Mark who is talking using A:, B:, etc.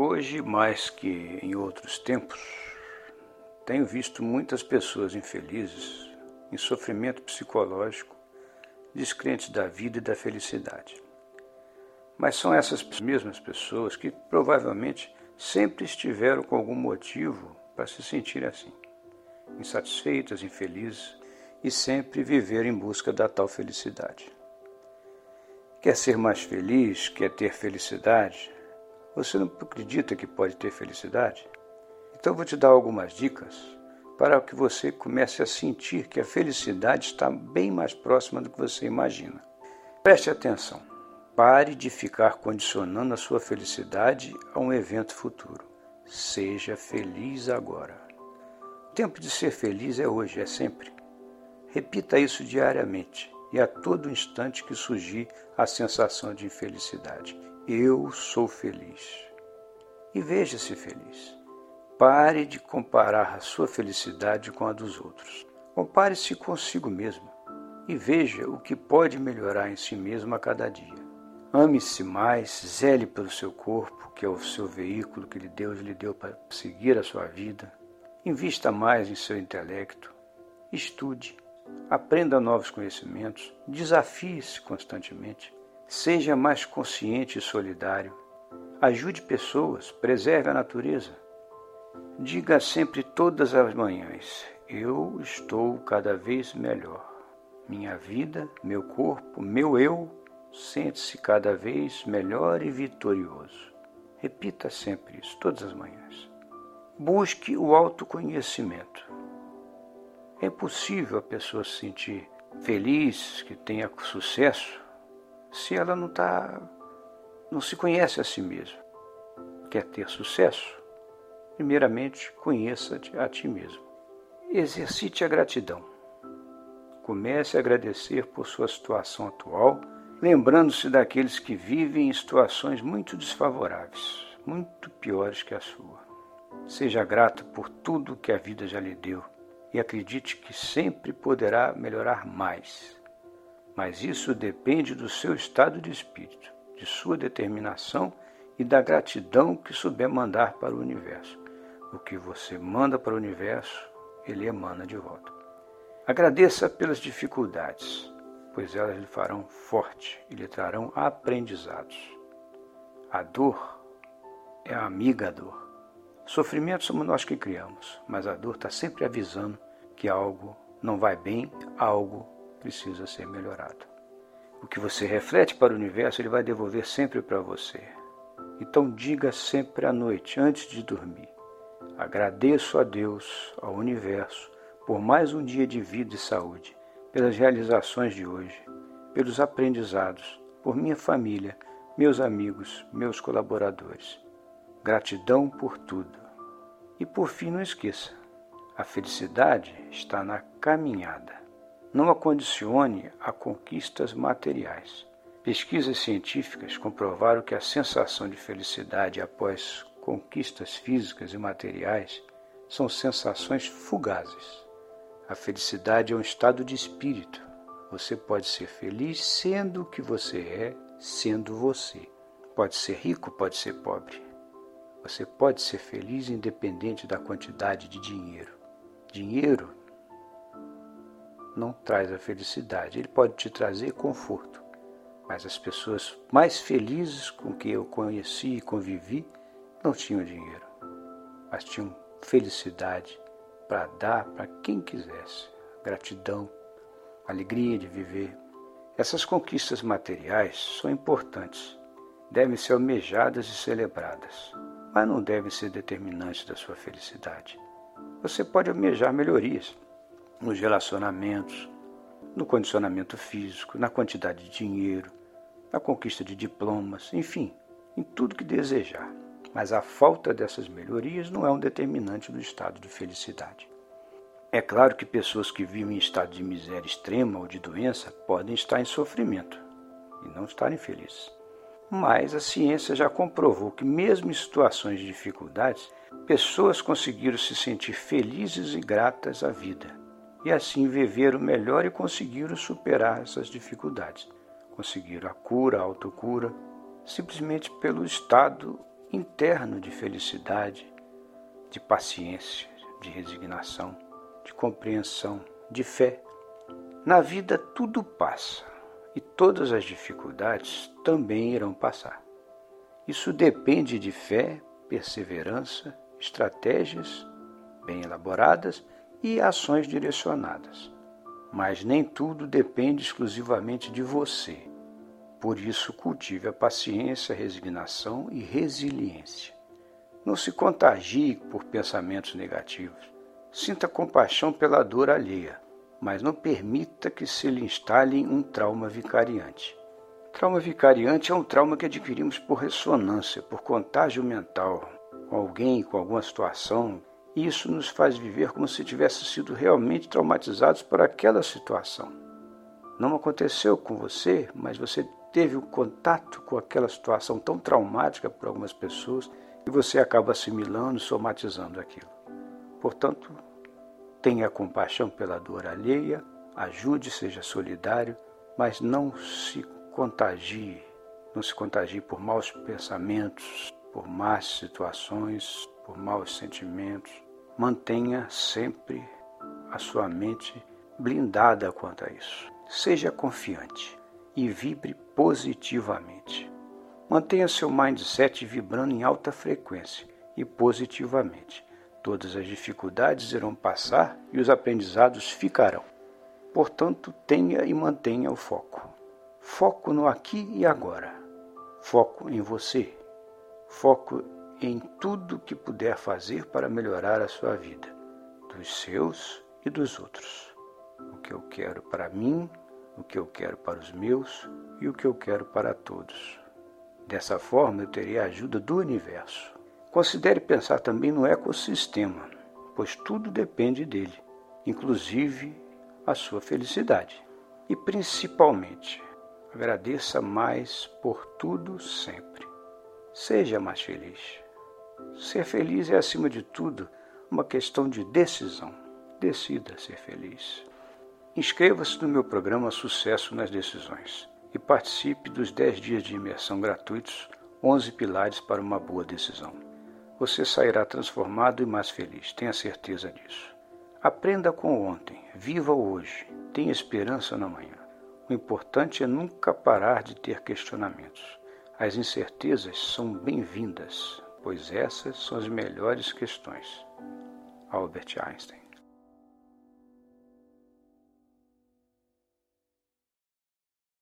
A: Hoje, mais que em outros tempos, tenho visto muitas pessoas infelizes, em sofrimento psicológico, descrentes da vida e da felicidade. Mas são essas mesmas pessoas que provavelmente sempre estiveram com algum motivo para se sentir assim, insatisfeitas, infelizes e sempre viver em busca da tal felicidade. Quer ser mais feliz? Quer ter felicidade? Você não acredita que pode ter felicidade? Então vou te dar algumas dicas para que você comece a sentir que a felicidade está bem mais próxima do que você imagina. Preste atenção. Pare de ficar condicionando a sua felicidade a um evento futuro. Seja feliz agora. O tempo de ser feliz é hoje, é sempre. Repita isso diariamente e a todo instante que surgir a sensação de infelicidade. Eu sou feliz. E veja-se feliz. Pare de comparar a sua felicidade com a dos outros. Compare-se consigo mesmo e veja o que pode melhorar em si mesmo a cada dia. Ame-se mais, zele pelo seu corpo, que é o seu veículo que Deus lhe deu para seguir a sua vida. Invista mais em seu intelecto. Estude, aprenda novos conhecimentos, desafie-se constantemente. Seja mais consciente e solidário. Ajude pessoas, preserve a natureza Diga sempre todas as manhãs: Eu estou cada vez melhor. Minha vida, meu corpo, meu eu sente-se cada vez melhor e vitorioso. Repita sempre isso, todas as manhãs. Busque o autoconhecimento. É impossível a pessoa se sentir feliz, que tenha sucesso, se ela não está, não se conhece a si mesma. Quer ter sucesso? primeiramente conheça a ti mesmo. Exercite a gratidão. Comece a agradecer por sua situação atual, lembrando-se daqueles que vivem em situações muito desfavoráveis, muito piores que a sua. Seja grato por tudo que a vida já lhe deu e acredite que sempre poderá melhorar mais. Mas isso depende do seu estado de espírito, de sua determinação e da gratidão que souber mandar para o universo. O que você manda para o universo, ele emana de volta. Agradeça pelas dificuldades, pois elas lhe farão forte e lhe trarão aprendizados. A dor é a amiga dor. Sofrimento somos nós que criamos, mas a dor está sempre avisando que algo não vai bem, algo precisa ser melhorado. O que você reflete para o universo, ele vai devolver sempre para você. Então diga sempre à noite, antes de dormir: Agradeço a Deus, ao universo, por mais um dia de vida e saúde, pelas realizações de hoje, pelos aprendizados, por minha família, meus amigos, meus colaboradores. Gratidão por tudo. E por fim, não esqueça: a felicidade está na caminhada. Não a condicione a conquistas materiais. Pesquisas científicas comprovaram que a sensação de felicidade após conquistas físicas e materiais são sensações fugazes. A felicidade é um estado de espírito. Você pode ser feliz sendo o que você é, sendo você. Pode ser rico, pode ser pobre. Você pode ser feliz independente da quantidade de dinheiro. Dinheiro não traz a felicidade, ele pode te trazer conforto. Mas as pessoas mais felizes com que eu conheci e convivi não tinham dinheiro, mas tinham felicidade para dar para quem quisesse, gratidão, alegria de viver. Essas conquistas materiais são importantes, devem ser almejadas e celebradas, mas não devem ser determinantes da sua felicidade. Você pode almejar melhorias nos relacionamentos, no condicionamento físico, na quantidade de dinheiro, na conquista de diplomas, enfim, em tudo que desejar mas a falta dessas melhorias não é um determinante do estado de felicidade. É claro que pessoas que vivem em estado de miséria extrema ou de doença podem estar em sofrimento e não estarem felizes. Mas a ciência já comprovou que, mesmo em situações de dificuldades, pessoas conseguiram se sentir felizes e gratas à vida, e assim viveram melhor e conseguiram superar essas dificuldades. Conseguiram a cura, a autocura, simplesmente pelo estado interno de felicidade, de paciência, de resignação, de compreensão, de fé. Na vida tudo passa e todas as dificuldades também irão passar. Isso depende de fé, perseverança, estratégias bem elaboradas e ações direcionadas. Mas nem tudo depende exclusivamente de você. Por isso, cultive a paciência, resignação e resiliência. Não se contagie por pensamentos negativos. Sinta compaixão pela dor alheia, mas não permita que se lhe instale um trauma vicariante. Trauma vicariante é um trauma que adquirimos por ressonância, por contágio mental, com alguém, com alguma situação, e isso nos faz viver como se tivesse sido realmente traumatizados por aquela situação. Não aconteceu com você, mas você teve um contato com aquela situação tão traumática para algumas pessoas e você acaba assimilando somatizando aquilo. Portanto, tenha compaixão pela dor alheia, ajude, seja solidário, mas não se contagie, não se contagie por maus pensamentos, por más situações, por maus sentimentos. Mantenha sempre a sua mente blindada quanto a isso. Seja confiante e vibre positivamente. Mantenha seu mindset vibrando em alta frequência e positivamente. Todas as dificuldades irão passar e os aprendizados ficarão. Portanto, tenha e mantenha o foco. Foco no aqui e agora. Foco em você. Foco em tudo que puder fazer para melhorar a sua vida, dos seus e dos outros. O que eu quero para mim, o que eu quero para os meus e o que eu quero para todos. Dessa forma, eu terei a ajuda do universo. Considere pensar também no ecossistema, pois tudo depende dele, inclusive a sua felicidade. E principalmente, agradeça mais por tudo sempre. Seja mais feliz. Ser feliz é, acima de tudo, uma questão de decisão. Decida ser feliz. Inscreva-se no meu programa Sucesso nas Decisões e participe dos 10 dias de imersão gratuitos 11 pilares para uma boa decisão. Você sairá transformado e mais feliz, tenha certeza disso. Aprenda com ontem, viva hoje, tenha esperança na manhã. O importante é nunca parar de ter questionamentos. As incertezas são bem-vindas, pois essas são as melhores questões. Albert Einstein